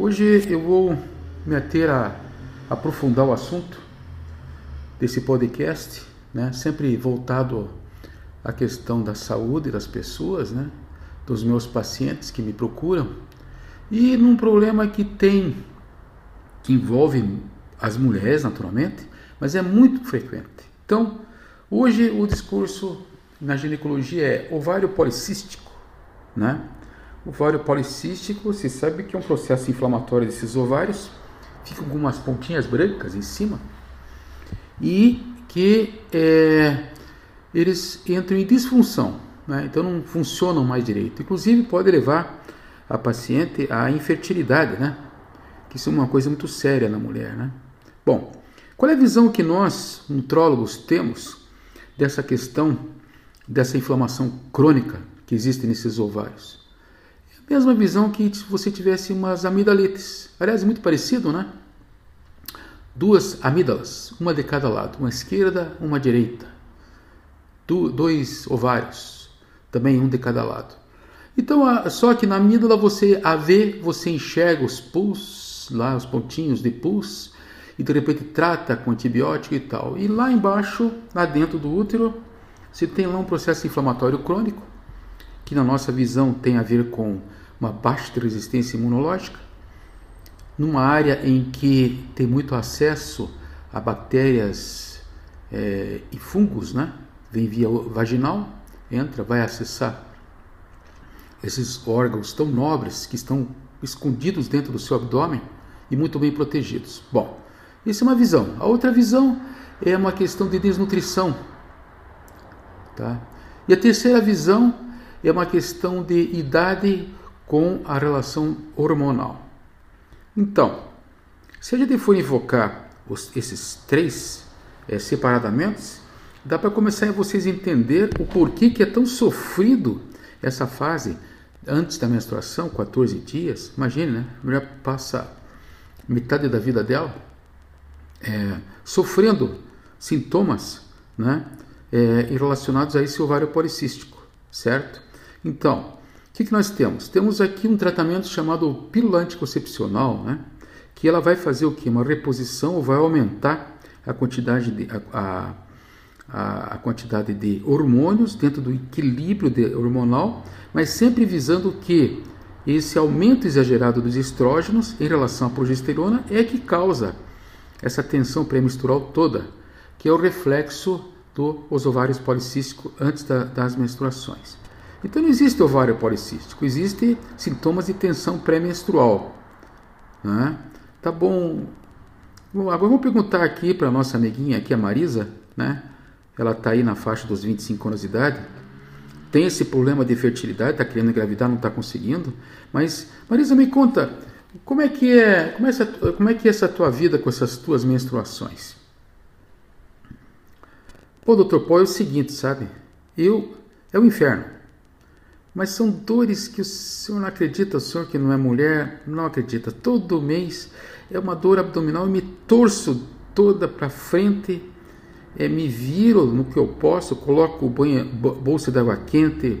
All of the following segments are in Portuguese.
Hoje eu vou me ater a aprofundar o assunto desse podcast, né? sempre voltado à questão da saúde das pessoas, né? dos meus pacientes que me procuram, e num problema que tem, que envolve as mulheres naturalmente, mas é muito frequente. Então, hoje o discurso na ginecologia é ovário policístico, né? Ovário policístico, se sabe que é um processo inflamatório desses ovários, ficam com pontinhas brancas em cima e que é, eles entram em disfunção, né? então não funcionam mais direito. Inclusive pode levar a paciente à infertilidade, né? que isso é uma coisa muito séria na mulher. Né? Bom, qual é a visão que nós, nutrólogos, temos dessa questão, dessa inflamação crônica que existe nesses ovários? Mesma visão que se você tivesse umas amidaletes. Aliás, muito parecido, né? Duas amígdalas, uma de cada lado, uma esquerda, uma direita. Do, dois ovários, também um de cada lado. Então, só que na amígdala você a vê, você enxerga os pus, lá os pontinhos de pus, e de repente trata com antibiótico e tal. E lá embaixo, lá dentro do útero, você tem lá um processo inflamatório crônico, que na nossa visão tem a ver com uma baixa resistência imunológica, numa área em que tem muito acesso a bactérias é, e fungos, né? Vem via vaginal, entra, vai acessar esses órgãos tão nobres que estão escondidos dentro do seu abdômen e muito bem protegidos. Bom, isso é uma visão. A outra visão é uma questão de desnutrição, tá? E a terceira visão é uma questão de idade com a relação hormonal. Então, se a gente for invocar os, esses três é, separadamente, dá para começar a vocês entender o porquê que é tão sofrido essa fase antes da menstruação, 14 dias. Imagine, né? A mulher passa metade da vida dela é, sofrendo sintomas né, é, relacionados a esse ovário policístico, certo? Então, que, que nós temos? Temos aqui um tratamento chamado pílula anticoncepcional, né? que ela vai fazer o que? Uma reposição ou vai aumentar a quantidade de, a, a, a quantidade de hormônios dentro do equilíbrio de, hormonal, mas sempre visando que esse aumento exagerado dos estrógenos em relação à progesterona é que causa essa tensão pré-menstrual toda, que é o reflexo dos ovários policísticos antes da, das menstruações. Então não existe ovário policístico, existe sintomas de tensão pré-menstrual. Né? Tá bom. bom. Agora vamos perguntar aqui para a nossa amiguinha aqui, a Marisa, né? Ela está aí na faixa dos 25 anos de idade. Tem esse problema de fertilidade, está querendo engravidar, não está conseguindo. Mas, Marisa, me conta, como é que é, como é, essa, como é que é essa tua vida com essas tuas menstruações? Pô, doutor Paul, é o seguinte, sabe? Eu, é o inferno. Mas são dores que o senhor não acredita, o senhor que não é mulher, não acredita. Todo mês é uma dor abdominal e me torço toda para frente, é, me viro no que eu posso, coloco banho, bolsa de água quente,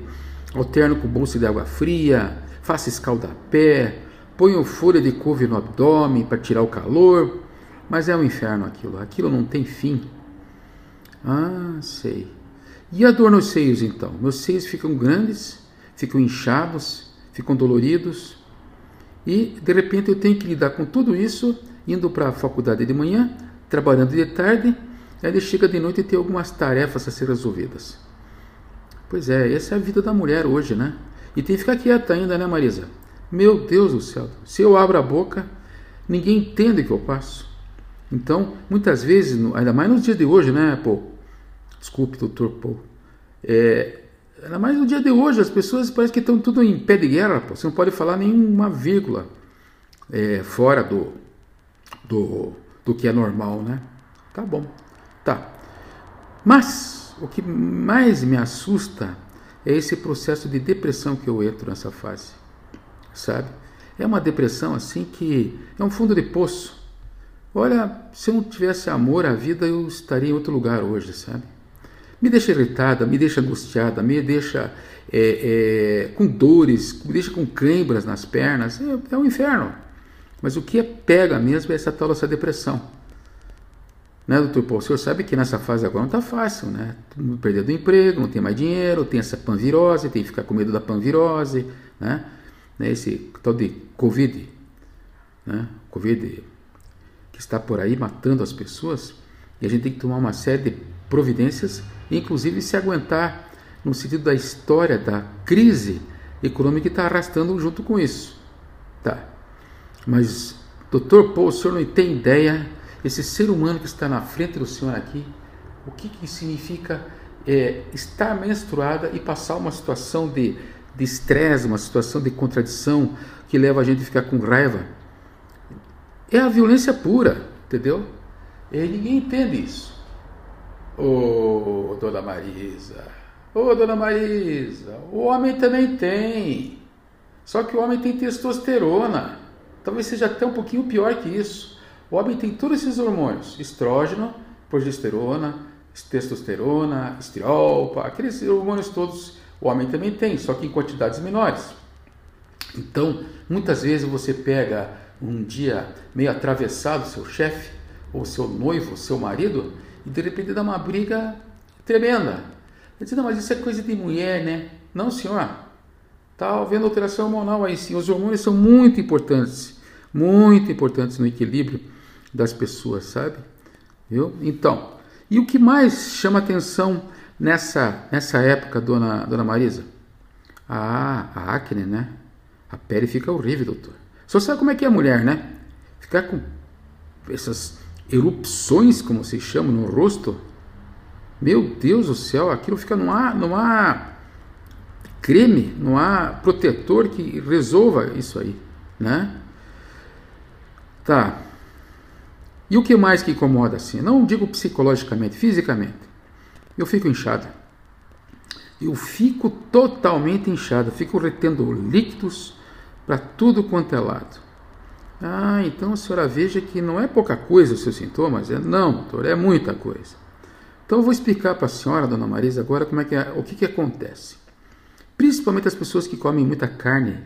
alterno com bolsa de água fria, faço escaldapé, ponho folha de couve no abdômen para tirar o calor, mas é um inferno aquilo, aquilo não tem fim. Ah, sei. E a dor nos seios então? Meus seios ficam grandes, ficam inchados, ficam doloridos. E de repente eu tenho que lidar com tudo isso, indo para a faculdade de manhã, trabalhando de tarde, aí chega de noite e tem algumas tarefas a ser resolvidas. Pois é, essa é a vida da mulher hoje, né? E tem que ficar quieta ainda, né, Marisa? Meu Deus do céu, se eu abro a boca, ninguém entende o que eu passo. Então, muitas vezes, ainda mais nos dias de hoje, né, pô? Desculpe, doutor Paul. É, Ainda mais no dia de hoje, as pessoas parecem que estão tudo em pé de guerra, pô. você não pode falar nenhuma vírgula é, fora do, do, do que é normal, né? Tá bom, tá. Mas o que mais me assusta é esse processo de depressão que eu entro nessa fase, sabe? É uma depressão assim que é um fundo de poço. Olha, se eu não tivesse amor à vida, eu estaria em outro lugar hoje, sabe? Me deixa irritada, me deixa angustiada, me deixa é, é, com dores, me deixa com câimbras nas pernas. É, é um inferno. Mas o que é pega mesmo é essa tal dessa depressão. Né, doutor Paulo? O senhor sabe que nessa fase agora não está fácil, né? Todo mundo perdendo o emprego, não tem mais dinheiro, tem essa panvirose, tem que ficar com medo da panvirose, né? né? Esse tal de Covid, né? Covid que está por aí matando as pessoas, e a gente tem que tomar uma série de providências, inclusive se aguentar no sentido da história da crise econômica que está arrastando junto com isso. Tá. Mas, doutor Paul, o senhor não tem ideia, esse ser humano que está na frente do senhor aqui, o que, que significa é, estar menstruada e passar uma situação de estresse, uma situação de contradição que leva a gente a ficar com raiva. É a violência pura, entendeu? E ninguém entende isso. Ô, oh, dona Marisa, ô, oh, dona Marisa, o homem também tem. Só que o homem tem testosterona. Talvez seja até um pouquinho pior que isso. O homem tem todos esses hormônios: estrógeno, progesterona, testosterona, estriol, aqueles hormônios todos o homem também tem, só que em quantidades menores. Então, muitas vezes você pega um dia meio atravessado seu chefe, ou seu noivo, seu marido, e de repente dá uma briga tremenda. Ele diz, não, mas isso é coisa de mulher, né? Não, senhor. Está havendo alteração hormonal aí sim. Os hormônios são muito importantes, muito importantes no equilíbrio das pessoas, sabe? Viu? Então, e o que mais chama atenção nessa, nessa época, dona, dona Marisa? Ah, a acne, né? A pele fica horrível, doutor. Só sabe como é que é a mulher, né? Ficar com essas erupções, como se chama, no rosto. Meu Deus do céu, aquilo fica no ar, no ar creme, não há protetor que resolva isso aí, né? Tá. E o que mais que incomoda assim? Não digo psicologicamente, fisicamente. Eu fico inchado. Eu fico totalmente inchado, fico retendo líquidos para tudo quanto é lado. Ah, então a senhora veja que não é pouca coisa os seus sintomas. É, não, doutor, é muita coisa. Então eu vou explicar para a senhora, dona Marisa, agora como é que é, o que, que acontece principalmente as pessoas que comem muita carne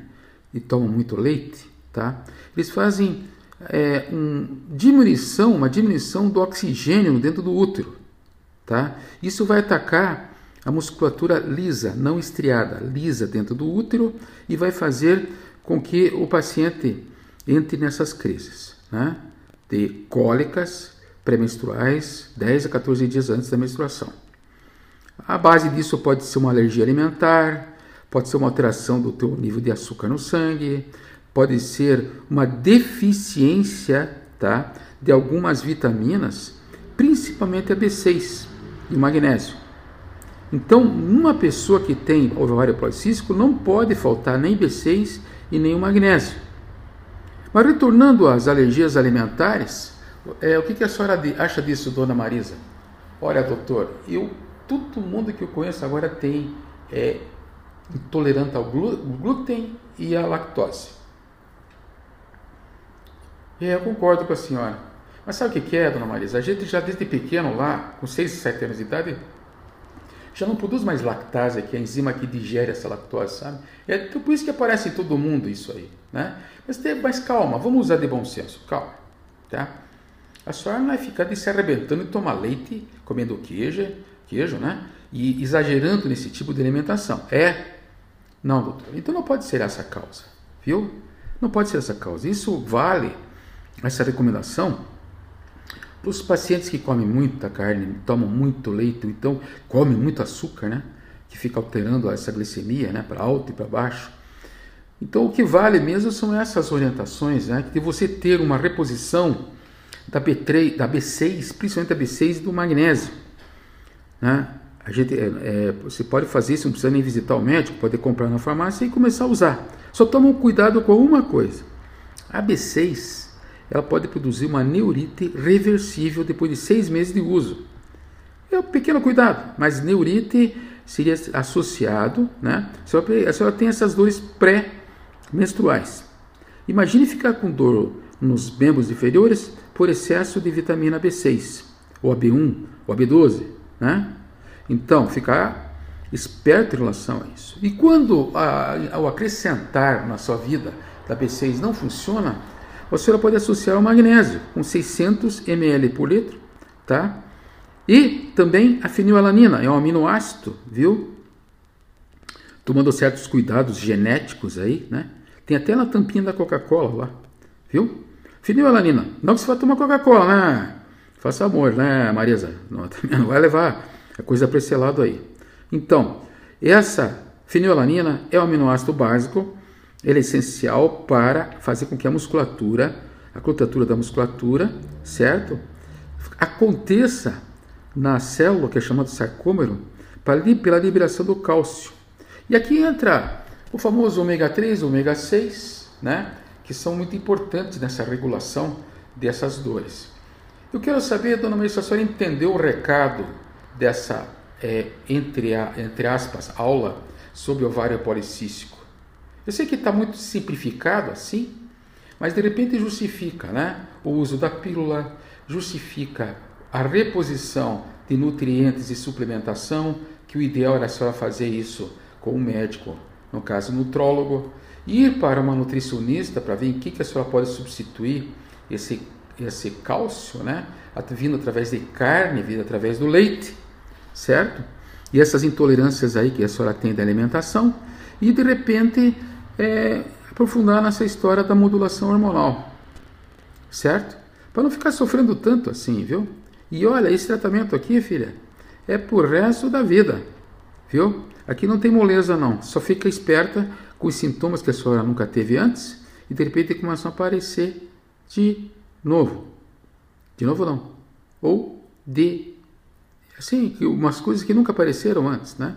e tomam muito leite, tá? Eles fazem é, um, diminuição, uma diminuição do oxigênio dentro do útero, tá? Isso vai atacar a musculatura lisa, não estriada, lisa dentro do útero e vai fazer com que o paciente entre nessas crises, né? De cólicas pré-menstruais 10 a 14 dias antes da menstruação. A base disso pode ser uma alergia alimentar, pode ser uma alteração do teu nível de açúcar no sangue, pode ser uma deficiência tá, de algumas vitaminas, principalmente a B6 e o magnésio. Então, numa pessoa que tem ovário policístico, não pode faltar nem B6 e nem o magnésio. Mas retornando às alergias alimentares, é, o que, que a senhora acha disso, dona Marisa? Olha, doutor, eu, todo mundo que eu conheço agora tem é, intolerante ao glúten e à lactose. E eu concordo com a senhora. Mas sabe o que é, dona Marisa? A gente já desde pequeno lá, com 6, 7 anos de idade, já não produz mais lactase, que é a enzima que digere essa lactose, sabe? É por isso que aparece em todo mundo isso aí, né? Mas, mas calma, vamos usar de bom senso, calma, tá? A senhora não vai ficar de se arrebentando e tomar leite, comendo queijo, queijo, né? E exagerando nesse tipo de alimentação. É não, doutor. Então não pode ser essa causa, viu? Não pode ser essa causa. Isso vale, essa recomendação, os pacientes que comem muita carne, tomam muito leite, então comem muito açúcar, né? Que fica alterando essa glicemia, né? Para alto e para baixo. Então o que vale mesmo são essas orientações, né? De você ter uma reposição da B3, da B6, principalmente da B6 e do magnésio, né? A gente, é, é, você pode fazer isso, não precisa nem visitar o médico, pode comprar na farmácia e começar a usar. Só toma cuidado com uma coisa. A B6 ela pode produzir uma neurite reversível depois de seis meses de uso. É um pequeno cuidado, mas neurite seria associado, né? A senhora tem essas dores pré-menstruais. Imagine ficar com dor nos membros inferiores por excesso de vitamina B6, ou a B1, ou a B12, né? Então, ficar esperto em relação a isso. E quando, ao acrescentar na sua vida da B6 não funciona, a senhora pode associar o magnésio com 600 ml por litro, tá? E também a fenilalanina, é um aminoácido, viu? Tomando certos cuidados genéticos aí, né? Tem até na tampinha da Coca-Cola lá, viu? Fenilalanina, não que você vai tomar Coca-Cola, né? Faça amor, né, Marisa? Não, não vai levar a coisa para esse lado aí. Então, essa fenilalanina é um aminoácido básico, ele é essencial para fazer com que a musculatura, a contratura da musculatura, certo? Aconteça na célula, que é chamada sarcômero, pela liberação do cálcio. E aqui entra o famoso ômega 3, ômega 6, né? que são muito importantes nessa regulação dessas dores. Eu quero saber, dona Maria, se a senhora entendeu o recado dessa, é, entre, a, entre aspas, aula sobre ovário policístico. Eu sei que está muito simplificado assim, mas de repente justifica né? o uso da pílula, justifica a reposição de nutrientes e suplementação, que o ideal era a senhora fazer isso com um médico, no caso nutrólogo, ir para uma nutricionista para ver em que, que a senhora pode substituir esse, esse cálcio, né? vindo através de carne, vindo através do leite, certo? E essas intolerâncias aí que a senhora tem da alimentação, e de repente é, aprofundar nessa história da modulação hormonal, certo? Para não ficar sofrendo tanto assim, viu? E olha, esse tratamento aqui, filha, é por resto da vida, viu? Aqui não tem moleza não, só fica esperta com os sintomas que a senhora nunca teve antes e de repente começam a aparecer de novo. De novo não. Ou de assim, umas coisas que nunca apareceram antes, né?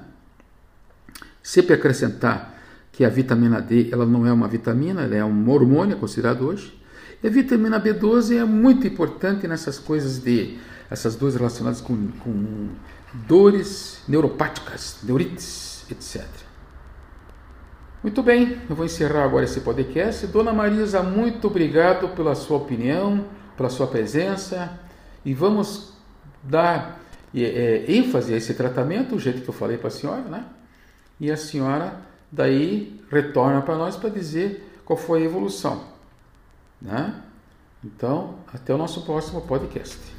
Sempre acrescentar que a vitamina D, ela não é uma vitamina, ela é um hormônio considerado hoje. E a vitamina B12 é muito importante nessas coisas de essas duas relacionadas com, com dores neuropáticas, neurites, etc. Muito bem, eu vou encerrar agora esse podcast. Dona Marisa, muito obrigado pela sua opinião, pela sua presença e vamos dar é, ênfase a esse tratamento, o jeito que eu falei para a senhora, né? E a senhora daí retorna para nós para dizer qual foi a evolução, né? Então, até o nosso próximo podcast.